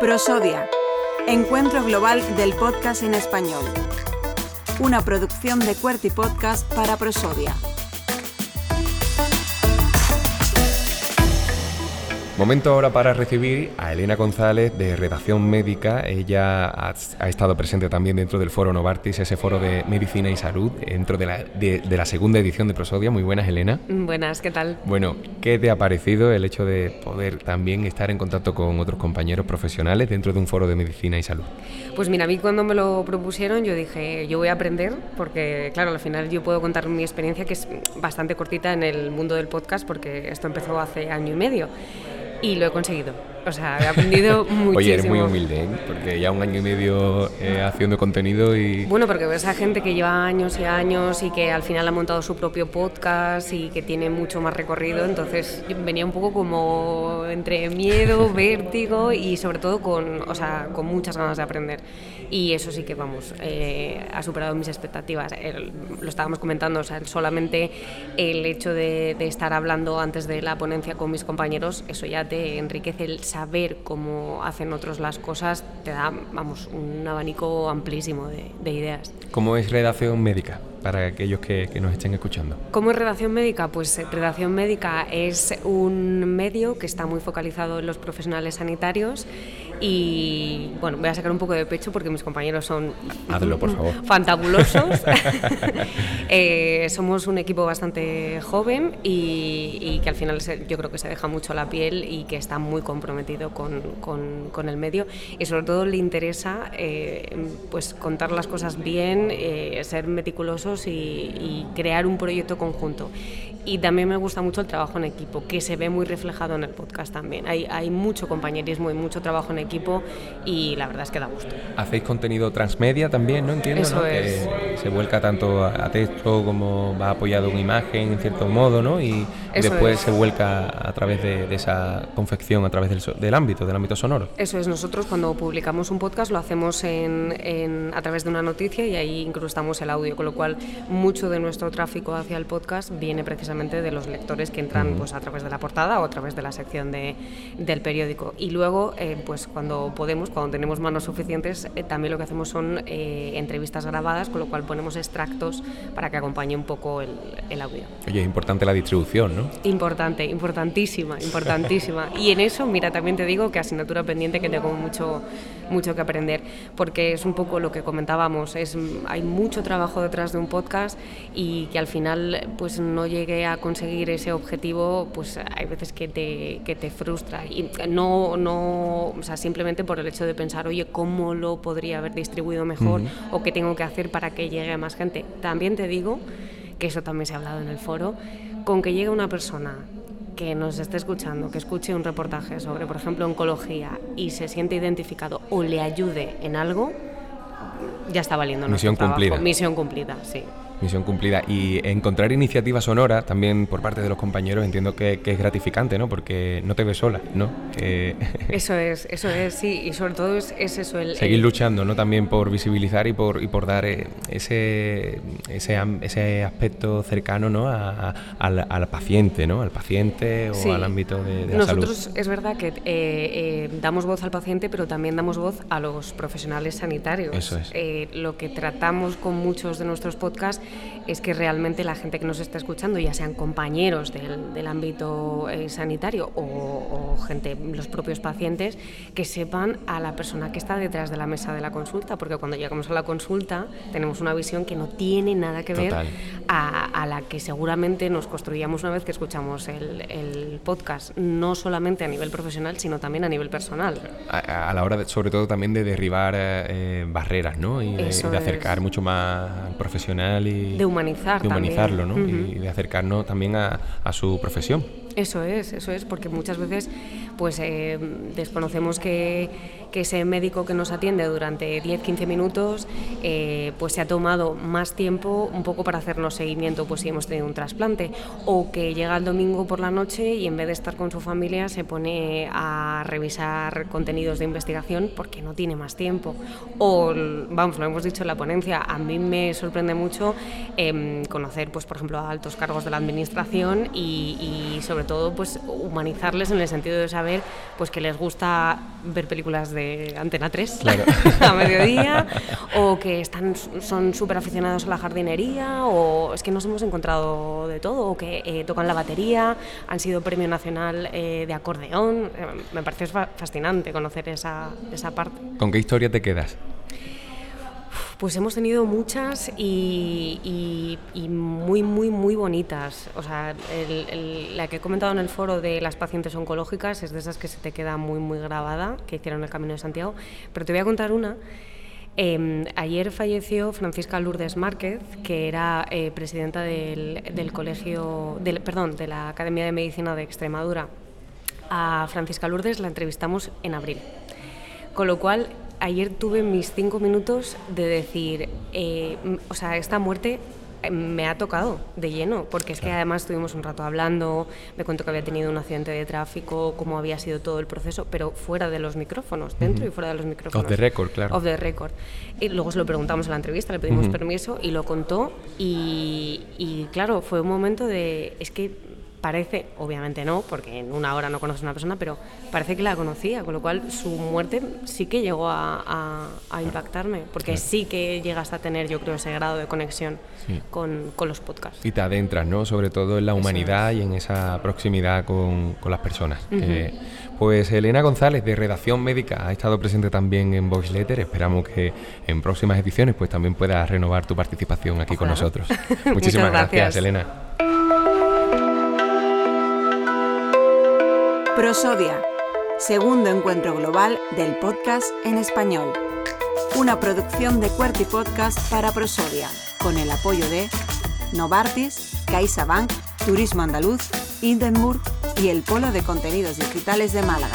Prosodia, Encuentro Global del Podcast en Español. Una producción de Cuerty Podcast para Prosodia. Momento ahora para recibir a Elena González de Redacción Médica. Ella ha, estado presente también dentro del Foro Novartis, ese foro de medicina y salud, dentro de la, de, la segunda edición de Prosodia. Muy buenas, Elena. Buenas, ¿qué tal? Bueno, ¿qué te ha parecido el hecho de poder también estar en contacto con otros compañeros profesionales dentro de un foro de medicina y salud? Pues mira, a mí cuando me lo propusieron yo dije, yo voy a aprender, porque claro, al final yo puedo contar mi experiencia, que es bastante cortita en el mundo del podcast, porque esto empezó hace año y medio y lo he conseguido. O sea, he aprendido muchísimo. Oye, eres muy humilde, ¿eh? porque ya un año y medio eh, haciendo contenido y... Bueno, porque ves a gente que lleva años y años y que al final ha montado su propio podcast y que tiene mucho más recorrido, entonces venía un poco como entre miedo, vértigo y sobre todo con, o sea, con muchas ganas de aprender. Y eso sí que, vamos, eh, ha superado mis expectativas. lo estábamos comentando, o sea, solamente el hecho de, de estar hablando antes de la ponencia con mis compañeros, eso ya te enriquece el saber cómo hacen otros las cosas, te da, vamos, un abanico amplísimo de, de ideas. ¿Cómo es redacción médica? para aquellos que, que, nos estén escuchando. ¿Cómo es Redacción Médica? Pues eh, Redacción Médica es un medio que está muy focalizado en los profesionales sanitarios y bueno, voy a sacar un poco de pecho porque mis compañeros son por favor. fantabulosos. Eh, somos un equipo bastante joven y, que al final yo creo que se deja mucho la piel y que está muy comprometido con, con, el medio y sobre todo le interesa eh, pues contar las cosas bien, eh, ser meticulosos y, y crear un proyecto conjunto y también me gusta mucho el trabajo en equipo, que se ve muy reflejado en el podcast también. Hay, hay mucho compañerismo y mucho trabajo en equipo y la verdad es que da gusto. Hacéis contenido transmedia también, ¿no? Entiendo, Eso Es. Que se vuelca tanto a texto como va apoyado en imagen, en cierto modo, ¿no? Y después se vuelca a través de, esa confección, a través del, del, ámbito, del ámbito sonoro. Eso es, nosotros cuando publicamos un podcast lo hacemos en, en, a través de una noticia y ahí incrustamos el audio, con lo cual mucho de nuestro tráfico hacia el podcast viene precisamente de los lectores que entran pues, a través de la portada o a través de la sección de, del periódico. Y luego, eh, pues cuando podemos, cuando tenemos manos suficientes, eh, también lo que hacemos son eh, entrevistas grabadas, con lo cual ponemos extractos para que acompañe un poco el, el audio. Oye, es importante la distribución, ¿no? Importante, importantísima, importantísima. y en eso, mira, también te digo que asignatura pendiente que tengo mucho, mucho que aprender, porque es un poco lo que comentábamos, es, hay mucho trabajo detrás de un podcast y que al final pues no llegue a conseguir ese objetivo, pues hay veces que te, que te frustra. Y no, no, o sea, simplemente por el hecho de pensar, oye, ¿cómo lo podría haber distribuido mejor? ¿O qué tengo que hacer para que llegue a más gente? También te digo, que eso también se ha hablado en el foro, con que llegue una persona que nos esté escuchando, que escuche un reportaje sobre, por ejemplo, oncología y se siente identificado o le ayude en algo, ya está valiendo. Misión cumplida. Misión cumplida, sí. Misión cumplida. Y encontrar iniciativa sonora también por parte de los compañeros entiendo que, es gratificante, ¿no? Porque no te ves sola, ¿no? Eso es, eso es, sí. Y sobre todo es, eso. El, Seguir luchando, ¿no? También por visibilizar y por, y por dar eh, ese, ese, ese aspecto cercano, ¿no? A, al, paciente, ¿no? Al paciente o al ámbito de, la salud. Nosotros es verdad que eh, eh, damos voz al paciente, pero también damos voz a los profesionales sanitarios. Eso es. lo que tratamos con muchos de nuestros podcasts es que realmente la gente que nos está escuchando, ya sean compañeros del, ámbito eh, sanitario o, gente, los propios pacientes, que sepan a la persona que está detrás de la mesa de la consulta, porque cuando llegamos a la consulta tenemos una visión que no tiene nada que ver a, la que seguramente nos construíamos una vez que escuchamos el, podcast, no solamente a nivel profesional, sino también a nivel personal. A, la hora, sobre todo, también de derribar eh, barreras, ¿no? Y de, acercar mucho más al profesional y de humanizar de humanizarlo, ¿no? Y de acercarnos también a, a su profesión. Eso es, eso es, porque muchas veces pues eh, desconocemos que, que, ese médico que nos atiende durante 10-15 minutos eh, pues se ha tomado más tiempo un poco para hacernos seguimiento pues si hemos tenido un trasplante o que llega el domingo por la noche y en vez de estar con su familia se pone a revisar contenidos de investigación porque no tiene más tiempo. O vamos lo hemos dicho en la ponencia a mí me sorprende mucho em, conocer pues por ejemplo a altos cargos de la administración y, y sobre todo pues humanizarles en el sentido de saber pues que les gusta ver películas de Antena 3 a mediodía o que están son súper aficionados a la jardinería o es que nos hemos encontrado de todo o que eh, tocan la batería, han sido premio nacional eh, de acordeón. Eh, me parece fascinante conocer esa, esa parte. ¿Con qué historia te quedas? Pues hemos tenido muchas y, muy, muy, muy bonitas. O sea, la que he comentado en el foro de las pacientes oncológicas es de esas que se te queda muy, muy grabada, que hicieron el Camino de Santiago. Pero te voy a contar una. Em, ayer falleció Francisca Lourdes Márquez, que era eh, presidenta del, del colegio, del, perdón, de la Academia de Medicina de Extremadura. A Francisca Lourdes la entrevistamos en abril. Con lo cual ayer tuve mis cinco minutos de decir, eh, o sea, esta muerte eh, me ha tocado de lleno, porque es que además estuvimos un rato hablando, me contó que había tenido un accidente de tráfico, cómo había sido todo el proceso, pero fuera de los micrófonos, dentro y fuera de los micrófonos. Off the record, claro. Off the record. Y luego se lo preguntamos en la entrevista, le pedimos permiso y lo contó y, y claro, fue un momento de, es que parece, obviamente no, porque en una hora no conoces a una persona, pero parece que la conocía, con lo cual su muerte sí que llegó a, impactarme, porque sí que llegas a tener, yo creo, ese grado de conexión con, los podcasts. Y te adentras, ¿no? Sobre todo en la humanidad y en esa proximidad con, las personas. pues Elena González, de Redacción Médica, ha estado presente también en Voice Letter. Esperamos que en próximas ediciones pues también puedas renovar tu participación aquí con nosotros. Muchísimas gracias, Elena. Prosodia, segundo encuentro global del podcast en español. Una producción de Cuerti Podcast para Prosodia, con el apoyo de Novartis, CaixaBank, Turismo Andaluz, Hindenburg y el Polo de Contenidos Digitales de Málaga.